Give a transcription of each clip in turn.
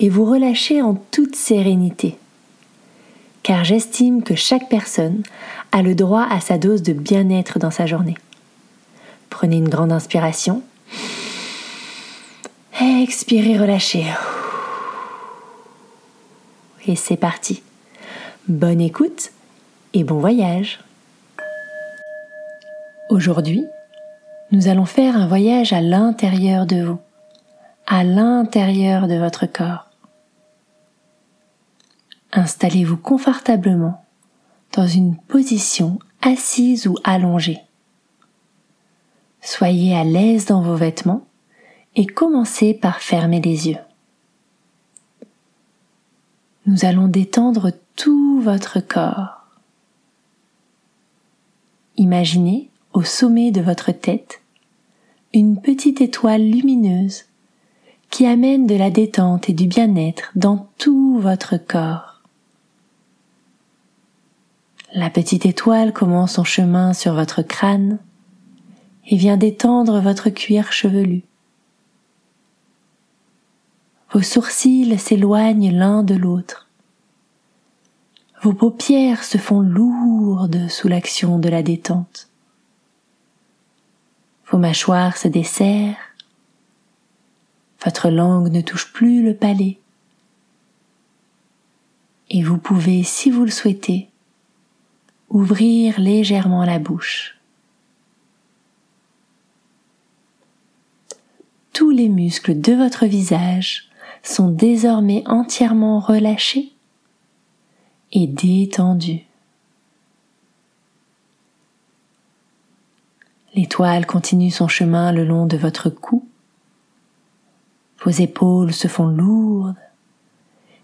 et vous relâcher en toute sérénité. Car j'estime que chaque personne a le droit à sa dose de bien-être dans sa journée. Prenez une grande inspiration. Expirez, relâchez. Et c'est parti. Bonne écoute et bon voyage. Aujourd'hui, nous allons faire un voyage à l'intérieur de vous, à l'intérieur de votre corps. Installez-vous confortablement dans une position assise ou allongée. Soyez à l'aise dans vos vêtements et commencez par fermer les yeux. Nous allons détendre tout votre corps. Imaginez au sommet de votre tête une petite étoile lumineuse qui amène de la détente et du bien-être dans tout votre corps. La petite étoile commence son chemin sur votre crâne et vient détendre votre cuir chevelu. Vos sourcils s'éloignent l'un de l'autre. Vos paupières se font lourdes sous l'action de la détente. Vos mâchoires se desserrent. Votre langue ne touche plus le palais. Et vous pouvez, si vous le souhaitez, ouvrir légèrement la bouche. Tous les muscles de votre visage sont désormais entièrement relâchés et détendus. L'étoile continue son chemin le long de votre cou. Vos épaules se font lourdes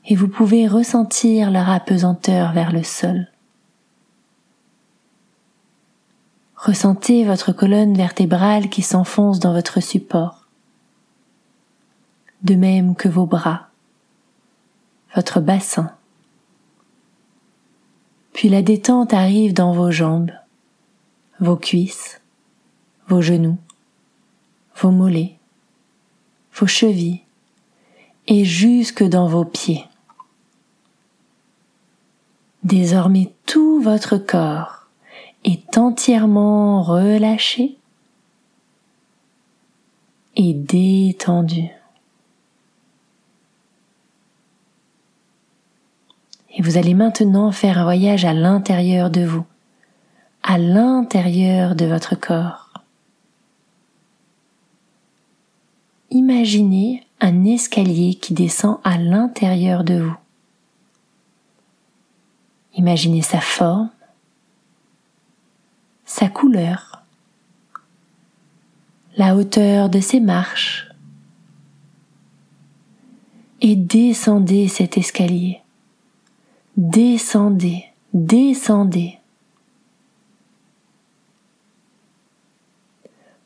et vous pouvez ressentir leur apesanteur vers le sol. Ressentez votre colonne vertébrale qui s'enfonce dans votre support, de même que vos bras, votre bassin. Puis la détente arrive dans vos jambes, vos cuisses, vos genoux, vos mollets, vos chevilles et jusque dans vos pieds. Désormais tout votre corps est entièrement relâché et détendu. Et vous allez maintenant faire un voyage à l'intérieur de vous, à l'intérieur de votre corps. Imaginez un escalier qui descend à l'intérieur de vous. Imaginez sa forme, sa couleur, la hauteur de ses marches et descendez cet escalier. Descendez, descendez.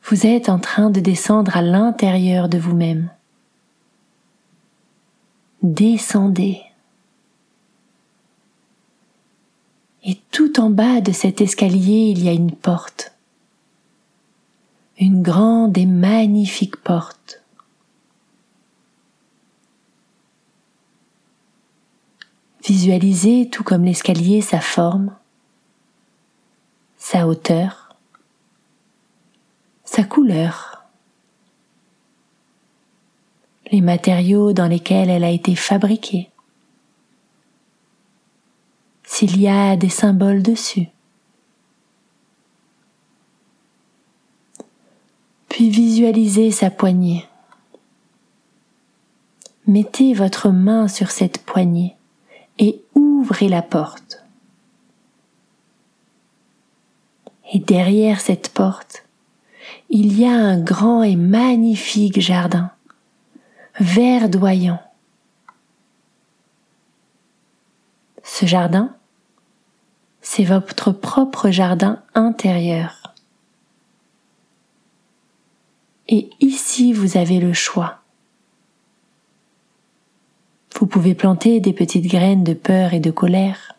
Vous êtes en train de descendre à l'intérieur de vous-même. Descendez. Et tout en bas de cet escalier, il y a une porte. Une grande et magnifique porte. Visualisez tout comme l'escalier sa forme, sa hauteur, sa couleur, les matériaux dans lesquels elle a été fabriquée s'il y a des symboles dessus. Puis visualisez sa poignée. Mettez votre main sur cette poignée et ouvrez la porte. Et derrière cette porte, il y a un grand et magnifique jardin, verdoyant, jardin, c'est votre propre jardin intérieur. Et ici, vous avez le choix. Vous pouvez planter des petites graines de peur et de colère,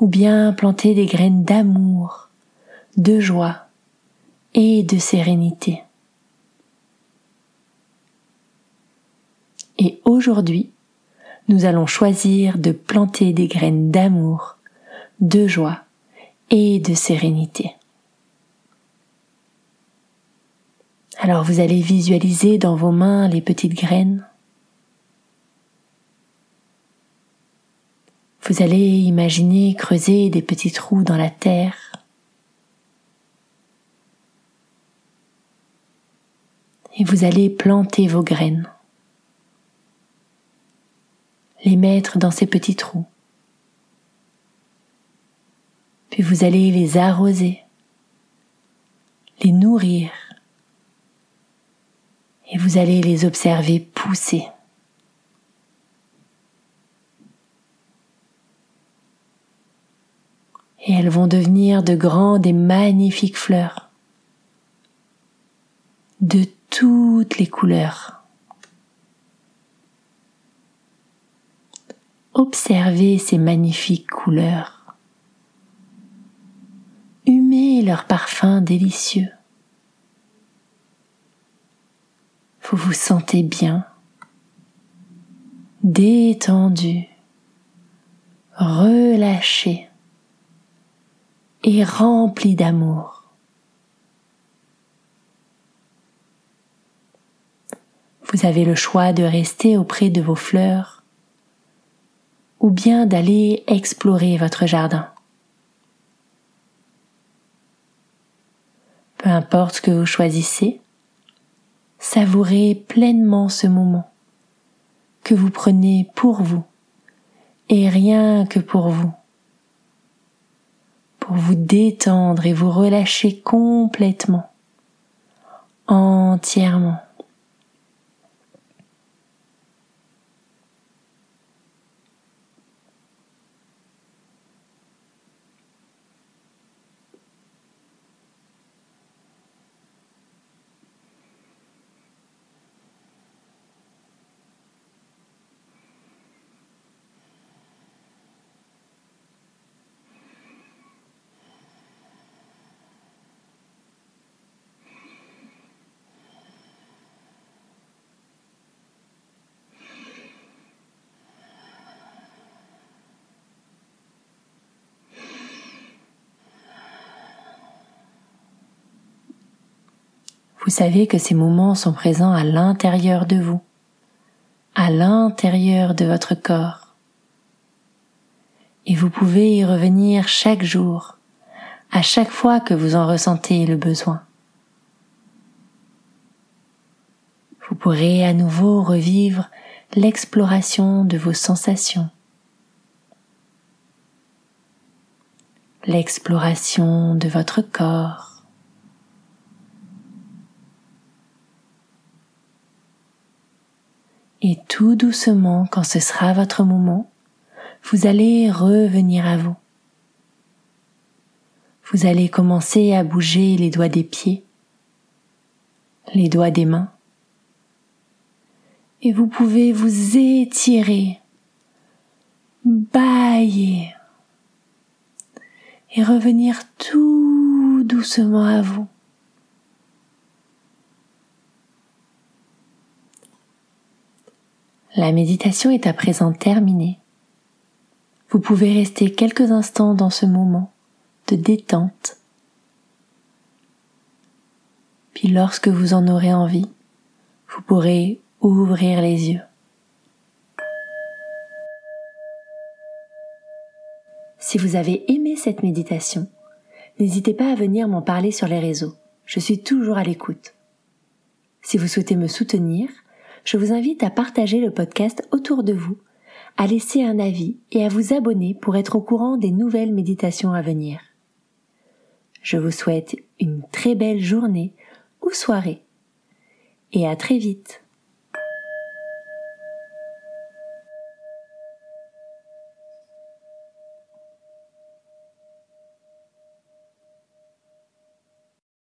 ou bien planter des graines d'amour, de joie et de sérénité. Et aujourd'hui, nous allons choisir de planter des graines d'amour, de joie et de sérénité. Alors vous allez visualiser dans vos mains les petites graines. Vous allez imaginer creuser des petits trous dans la terre. Et vous allez planter vos graines les mettre dans ces petits trous. Puis vous allez les arroser, les nourrir, et vous allez les observer pousser. Et elles vont devenir de grandes et magnifiques fleurs, de toutes les couleurs. Observez ces magnifiques couleurs. Humez leur parfum délicieux. Vous vous sentez bien, détendu, relâché et rempli d'amour. Vous avez le choix de rester auprès de vos fleurs ou bien d'aller explorer votre jardin. Peu importe ce que vous choisissez, savourez pleinement ce moment que vous prenez pour vous et rien que pour vous, pour vous détendre et vous relâcher complètement, entièrement. Vous savez que ces moments sont présents à l'intérieur de vous, à l'intérieur de votre corps. Et vous pouvez y revenir chaque jour, à chaque fois que vous en ressentez le besoin. Vous pourrez à nouveau revivre l'exploration de vos sensations, l'exploration de votre corps, Et tout doucement, quand ce sera votre moment, vous allez revenir à vous. Vous allez commencer à bouger les doigts des pieds, les doigts des mains, et vous pouvez vous étirer, bailler et revenir tout doucement à vous. La méditation est à présent terminée. Vous pouvez rester quelques instants dans ce moment de détente. Puis lorsque vous en aurez envie, vous pourrez ouvrir les yeux. Si vous avez aimé cette méditation, n'hésitez pas à venir m'en parler sur les réseaux. Je suis toujours à l'écoute. Si vous souhaitez me soutenir, je vous invite à partager le podcast autour de vous, à laisser un avis et à vous abonner pour être au courant des nouvelles méditations à venir. Je vous souhaite une très belle journée ou soirée et à très vite.